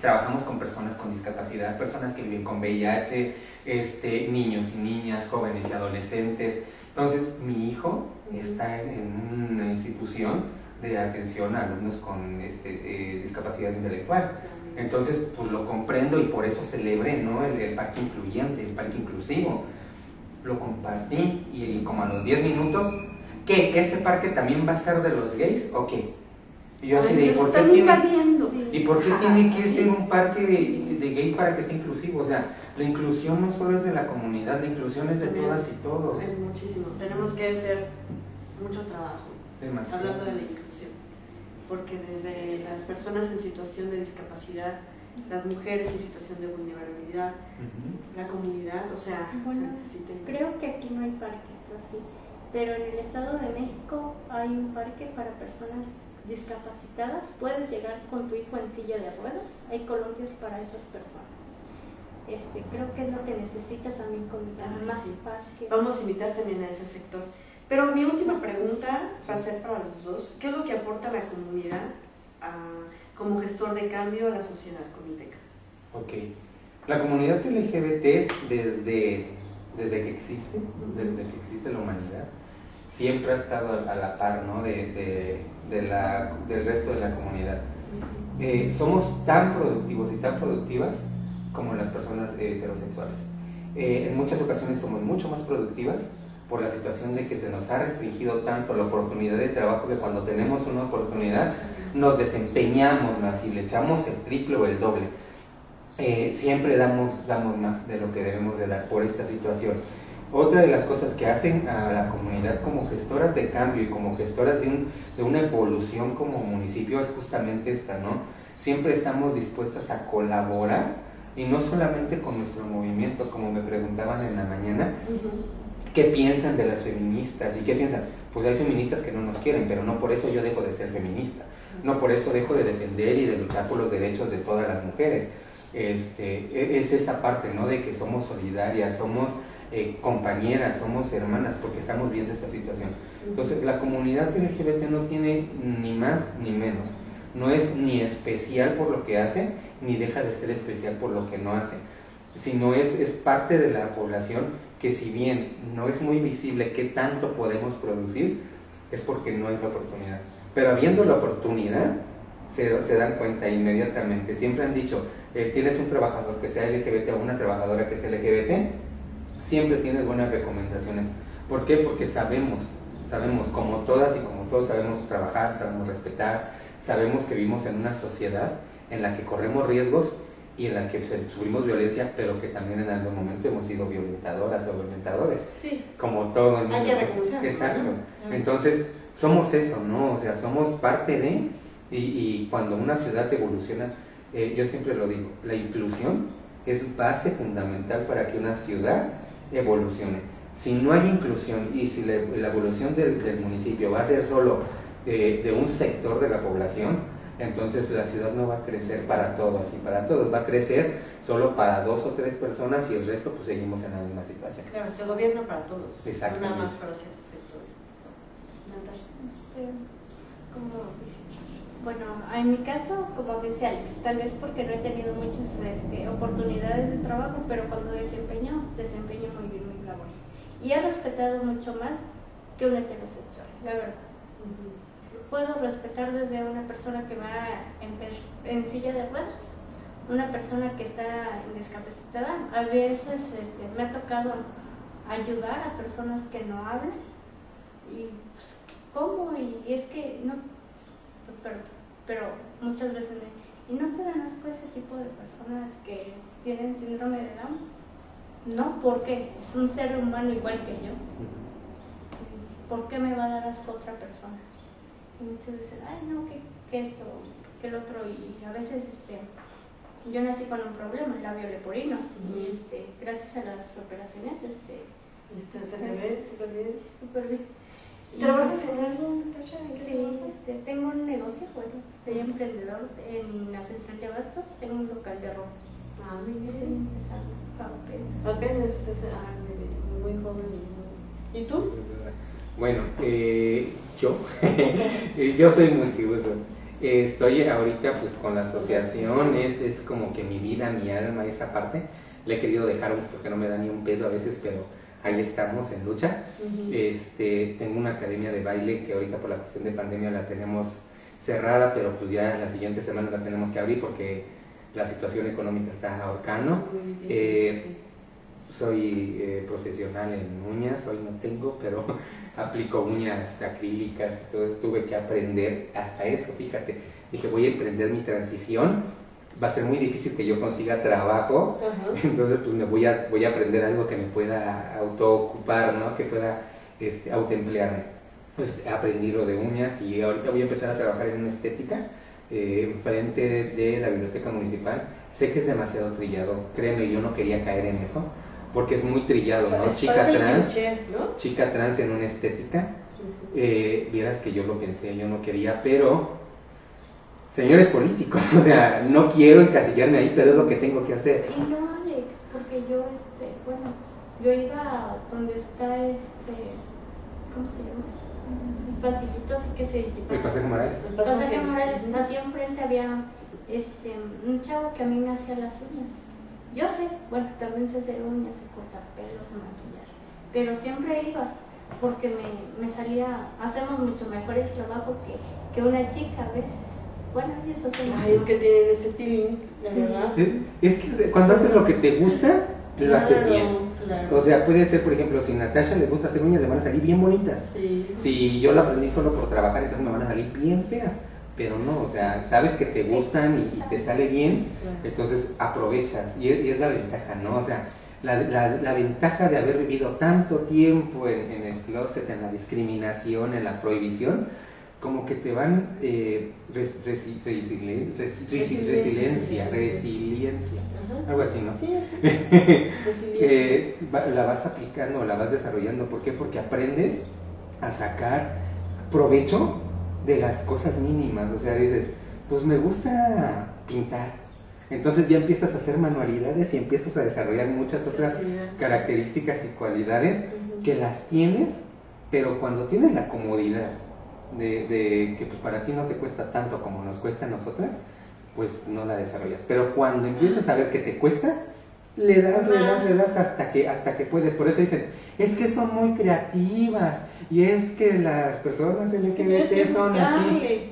trabajamos con personas con discapacidad, personas que viven con VIH, este, niños y niñas, jóvenes y adolescentes. Entonces, mi hijo está en una institución de atención a alumnos con este, eh, discapacidad intelectual. Entonces, pues lo comprendo y por eso celebré ¿no? el, parque incluyente, el parque inclusivo. Lo compartí y, como a los 10 minutos, ¿qué? ¿Ese parque también va a ser de los gays o qué? Y yo así de, ¿por qué tiene, ¿y por qué tiene que ser un parque de, gays para que sea inclusivo? O sea, la inclusión no solo es de la comunidad, la inclusión es de todas y todos. Es muchísimo. Tenemos que hacer mucho trabajo. Hablando de la. Porque desde las personas en situación de discapacidad, las mujeres en situación de vulnerabilidad, la comunidad, o sea, bueno, Creo que aquí no hay parques así, pero en el Estado de México hay un parque para personas discapacitadas. Puedes llegar con tu hijo en silla de ruedas, hay columpios para esas personas. Este, creo que es lo que necesita también con más parques. Vamos a invitar también a ese sector. Pero mi última pregunta va a ser para los dos. ¿Qué es lo que aporta la comunidad como gestor de cambio a la sociedad comiteca? Ok. La comunidad LGBT desde, desde que existe, desde que existe la humanidad, siempre ha estado a la par ¿no? de, de, la, del resto de la comunidad. Eh, somos tan productivos y tan productivas como las personas heterosexuales. Eh, en muchas ocasiones somos mucho más productivas por la situación de que se nos ha restringido tanto la oportunidad de trabajo que cuando tenemos una oportunidad nos desempeñamos más y le echamos el triple o el doble. Eh, siempre damos, damos más de lo que debemos de dar por esta situación. Otra de las cosas que hacen a la comunidad como gestoras de cambio y como gestoras de, un, de una evolución como municipio es justamente esta, ¿no? Siempre estamos dispuestas a colaborar y no solamente con nuestro movimiento, como me preguntaban en la mañana, qué piensan de las feministas y qué piensan. Pues hay feministas que no nos quieren, pero no por eso yo dejo de ser feminista. No por eso dejo de defender y de luchar por los derechos de todas las mujeres. Este, e, es esa parte, ¿no? De que somos solidarias, somos eh, compañeras, somos hermanas, porque estamos viendo esta situación. Entonces, la comunidad LGBT no tiene ni más ni menos. No es ni especial por lo que hace, ni deja de ser especial por lo que no hace, sino es, es parte de la población que si bien no es muy visible qué tanto podemos producir, es porque no hay la oportunidad. Pero habiendo la oportunidad, se, dan cuenta inmediatamente. Siempre han dicho, eh, tienes un trabajador que sea LGBT o una trabajadora que sea LGBT, siempre tienes buenas recomendaciones. ¿Por qué? Porque sabemos, sabemos, como todas y como todos sabemos trabajar, sabemos respetar, sabemos que vivimos en una sociedad en la que corremos riesgos y en la que sufrimos violencia, pero que también en algún momento hemos sido violentadoras o violentadores. Sí. Como todo el mundo. Hay que Exacto. Entonces, somos eso, ¿no? O sea, somos parte de, y, y cuando una ciudad evoluciona, eh, yo siempre lo digo, la inclusión es base fundamental para que una ciudad evolucione. Si no hay inclusión y si la, evolución del, municipio va a ser solo de, un sector de la población, entonces la ciudad no va a crecer para todos y para todos, va a crecer solo para dos o tres personas y el resto pues seguimos en la misma situación. Claro, se gobierna para todos, no nada más para ciertos sectores. Este, bueno, en mi caso, como dice Alex, tal vez porque no he tenido muchas este, oportunidades de trabajo, pero cuando desempeño, desempeño muy bien mi labor. Y he respetado mucho más que un heterosexual, la verdad. Puedo respetar desde una persona que va en, silla de ruedas, una persona que está discapacitada. A veces este, me ha tocado ayudar a personas que no hablan. Y pues, ¿cómo? Y es que no pero, pero muchas veces me, ¿y no te dan asco ese tipo de personas que tienen síndrome de Down? No, porque es un ser humano igual que yo. ¿Por qué me va a dar asco otra persona? Y muchas veces, ay, no, que, que esto, que el otro, y a veces, este, yo nací con un problema, el labio leporino, y este, gracias a las operaciones, este, esto se ve súper bien. Súper bien. ¿Trabajas en algo, Natasha? sí, este, tengo un negocio, bueno, soy emprendedor en la central de abastos, tengo un local de ropa. Ah, muy bien. Estoy empezando, apenas. Apenas, estás ah, muy, muy joven. ¿Y tú? Bueno, eh, yo, yo soy multiusos. Estoy ahorita pues con la asociación, es, es como que mi vida, mi alma, esa parte. Le he querido dejar porque no me da ni un peso a veces, pero ahí estamos en lucha. este, tengo una academia de baile que ahorita por la cuestión de pandemia la tenemos cerrada, pero pues ya la siguiente semana la tenemos que abrir porque la situación económica está ahorcando. Eh, soy eh, profesional en uñas, hoy no tengo, pero aplico uñas acrílicas, entonces tuve que aprender hasta eso, fíjate, dije voy a emprender mi transición va a ser muy difícil que yo consiga trabajo, entonces pues me voy a, voy a aprender algo que me pueda autoocupar, ¿no? que pueda este, autoemplearme. Pues aprendí lo de uñas y ahorita voy a empezar a trabajar en una estética eh, enfrente de la biblioteca municipal. Sé que es demasiado trillado, créeme, yo no quería caer en eso, porque es muy trillado, ¿no? Chica trans, chica trans en una estética. Eh, vieras que yo lo pensé, yo no quería, pero señores políticos, o sea, no quiero encasillarme ahí, pero es lo que tengo que hacer. Y no, Alex, porque yo, este, bueno, yo iba donde está este, ¿cómo se llama? El pasillito así que se El pasaje Morales. El pasaje Morales, así enfrente había este, un chavo que a mí me hacía las uñas. Yo sé, bueno, también sé hacer uñas, sé cortar pelos, maquillar, pero siempre iba porque me, me salía, hacemos mucho mejores trabajo que, que una chica a veces. Bueno, eso sí. Ay, es que tienen este feeling, la verdad. Es, que cuando haces lo que te gusta, lo haces bien. O sea, puede ser, por ejemplo, si a Natasha le gusta hacer uñas, le van a salir bien bonitas. Si yo la aprendí solo por trabajar, entonces me van a salir bien feas. Pero no, o sea, sabes que te gustan y, te sale bien, entonces aprovechas. Y es, la ventaja, ¿no? O sea, la, la, ventaja de haber vivido tanto tiempo en, en el closet, en la discriminación, en la prohibición, como que te van eh, resiliencia, resiliencia, algo así, ¿no? Sí, sí. que la vas aplicando, la vas desarrollando. ¿Por qué? Porque aprendes a sacar provecho de las cosas mínimas. O sea, dices, pues me gusta pintar. Entonces ya empiezas a hacer manualidades y empiezas a desarrollar muchas otras características y cualidades que las tienes, pero cuando tienes la comodidad de, que pues para ti no te cuesta tanto como nos cuesta a nosotras, pues no la desarrollas. Pero cuando empiezas a ver que te cuesta, le das, le das, le das hasta que, hasta que puedes. Por eso dicen, es que son muy creativas y es que las personas LGBT son así.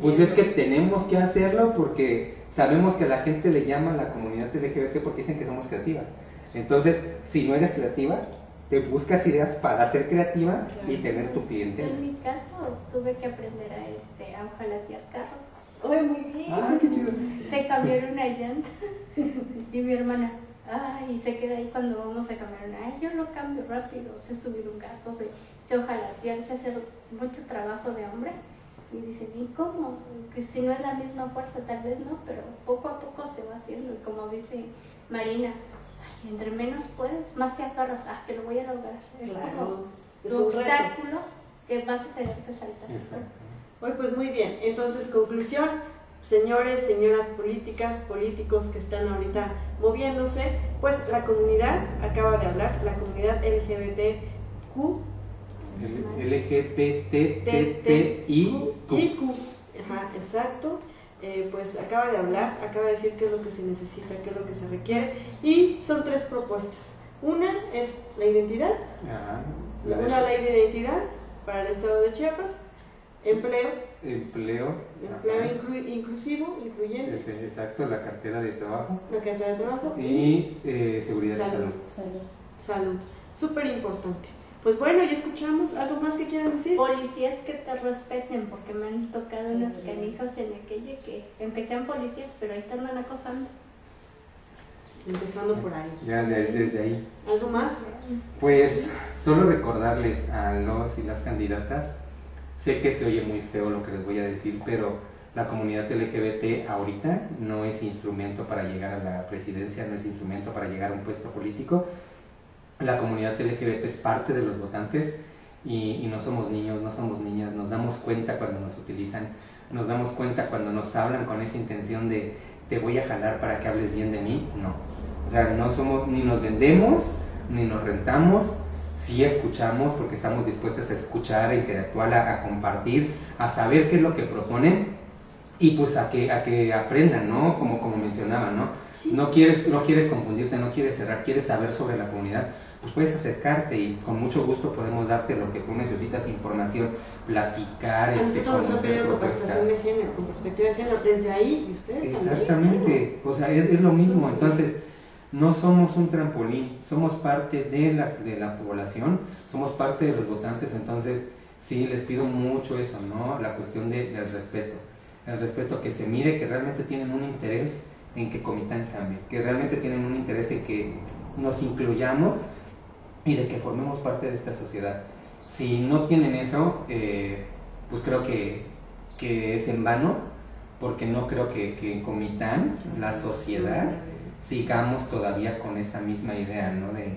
Pues es que tenemos que hacerlo porque sabemos que a la gente le llama a la comunidad LGBT porque dicen que somos creativas. Entonces, si no eres creativa, te buscas ideas para ser creativa y tener tu cliente. En mi caso tuve que aprender a, este, a ojalatear carros. ¡Ay, muy bien! ¡Ay, qué chido! Se cambiaron una llanta y mi hermana, ay, se queda ahí cuando vamos a cambiar una, ay, yo lo cambio rápido, sé subir un gato, sé, sé sé hacer mucho trabajo de hombre. Y dicen, ¿y cómo? Que si no es la misma fuerza, tal vez no, pero poco a poco se va haciendo. Y como dice Marina, entre menos puedes, más te agarras, ah, que lo voy a lograr. Es Claro, como es un reto. obstáculo que vas a tener que saltar. Exacto. Hoy pues muy bien, entonces conclusión, señores, señoras políticas, políticos que están ahorita moviéndose, pues la comunidad, acaba de hablar, la comunidad LGBTQ, LGBTTI. IQ, ajá, exacto, eh, pues acaba de hablar, acaba de decir qué es lo que se necesita, qué es lo que se requiere, y son tres propuestas. Una es la identidad, Ajá. una ley de identidad para el estado de Chiapas, empleo, Empleo. empleo inclu- inclusivo, incluyente, exacto, la cartera de trabajo. la cartera de trabajo y Y eh, seguridad y Salud. salud. salud. Súper importante. Pues bueno, ya escuchamos. ¿Algo más que quieran decir? Policías que te respeten, porque me han tocado unos canijos en aquella que, aunque sean policías, pero ahí te andan acosando. Empezando por ahí. Ya de- desde ahí. ¿Algo más? Pues solo recordarles a los y las candidatas, sé que se oye muy feo lo que les voy a decir, pero la comunidad LGBT ahorita no es instrumento para llegar a la presidencia, no es instrumento para llegar a un puesto político. La comunidad LGBT es parte de los votantes y, y no somos niños, no somos niñas, nos damos cuenta cuando nos utilizan, nos damos cuenta cuando nos hablan con esa intención de te voy a jalar para que hables bien de mí, no. O sea, no somos, ni nos vendemos, ni nos rentamos, sí escuchamos porque estamos dispuestos a escuchar, a interactuar, a, a compartir, a saber qué es lo que proponen y pues a que, a que aprendan, ¿no? Como, como mencionaba, ¿no? Sí. No quieres, no quieres confundirte, no quieres cerrar, quieres saber sobre la comunidad, pues puedes acercarte y con mucho gusto podemos darte lo que tú necesitas, información, platicar, este, nosotros nos han pedido capacitación de género, con perspectiva de género. Desde ahí, y ustedes también. Exactamente, o sea, es, es lo mismo. Entonces, no somos un trampolín, somos parte de la, de la población, somos parte de los votantes. Entonces, sí, les pido mucho eso, ¿no? La cuestión de- del respeto. El respeto que se mire que realmente tienen un interés en que Comitán cambie, que realmente tienen un interés en que nos incluyamos y de que formemos parte de esta sociedad. Si no tienen eso, eh, pues creo que, que es en vano, porque no creo que, que Comitán, la sociedad, sigamos todavía con esa misma idea, ¿no? De,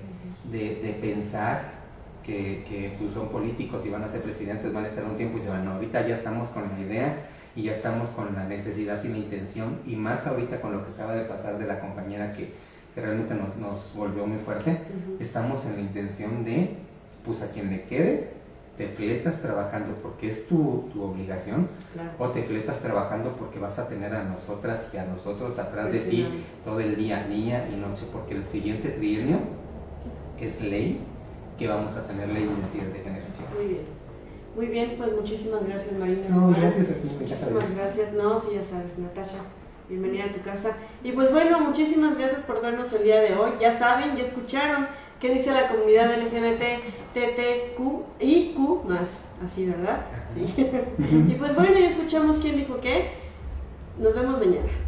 de, de pensar que, que pues, son políticos y van a ser presidentes, van a estar un tiempo y se van. No, ahorita ya estamos con la idea y ya estamos con la necesidad y la intención, y más ahorita con lo que acaba de pasar de la compañera que, que realmente nos, nos volvió muy fuerte, estamos en la intención de, pues a quien le quede, te fletas trabajando porque es tu, tu obligación, Claro. o te fletas trabajando porque vas a tener a nosotras y a nosotros atrás de ti Presionando. todo el día, día y noche, porque el siguiente trienio es ley que vamos a tener ley de identidad de género. Muy bien. Muy bien, pues muchísimas gracias, Marina. No, gracias a ti, Muchísimas gracias. No, sí, ya sabes, Natasha. Bienvenida a tu casa. Y pues bueno, muchísimas gracias por vernos el día de hoy. Ya saben, ya escucharon qué dice la comunidad LGBT, TTQ y Q más. Así, ¿verdad? Sí. y pues bueno, ya escuchamos quién dijo qué. Nos vemos mañana.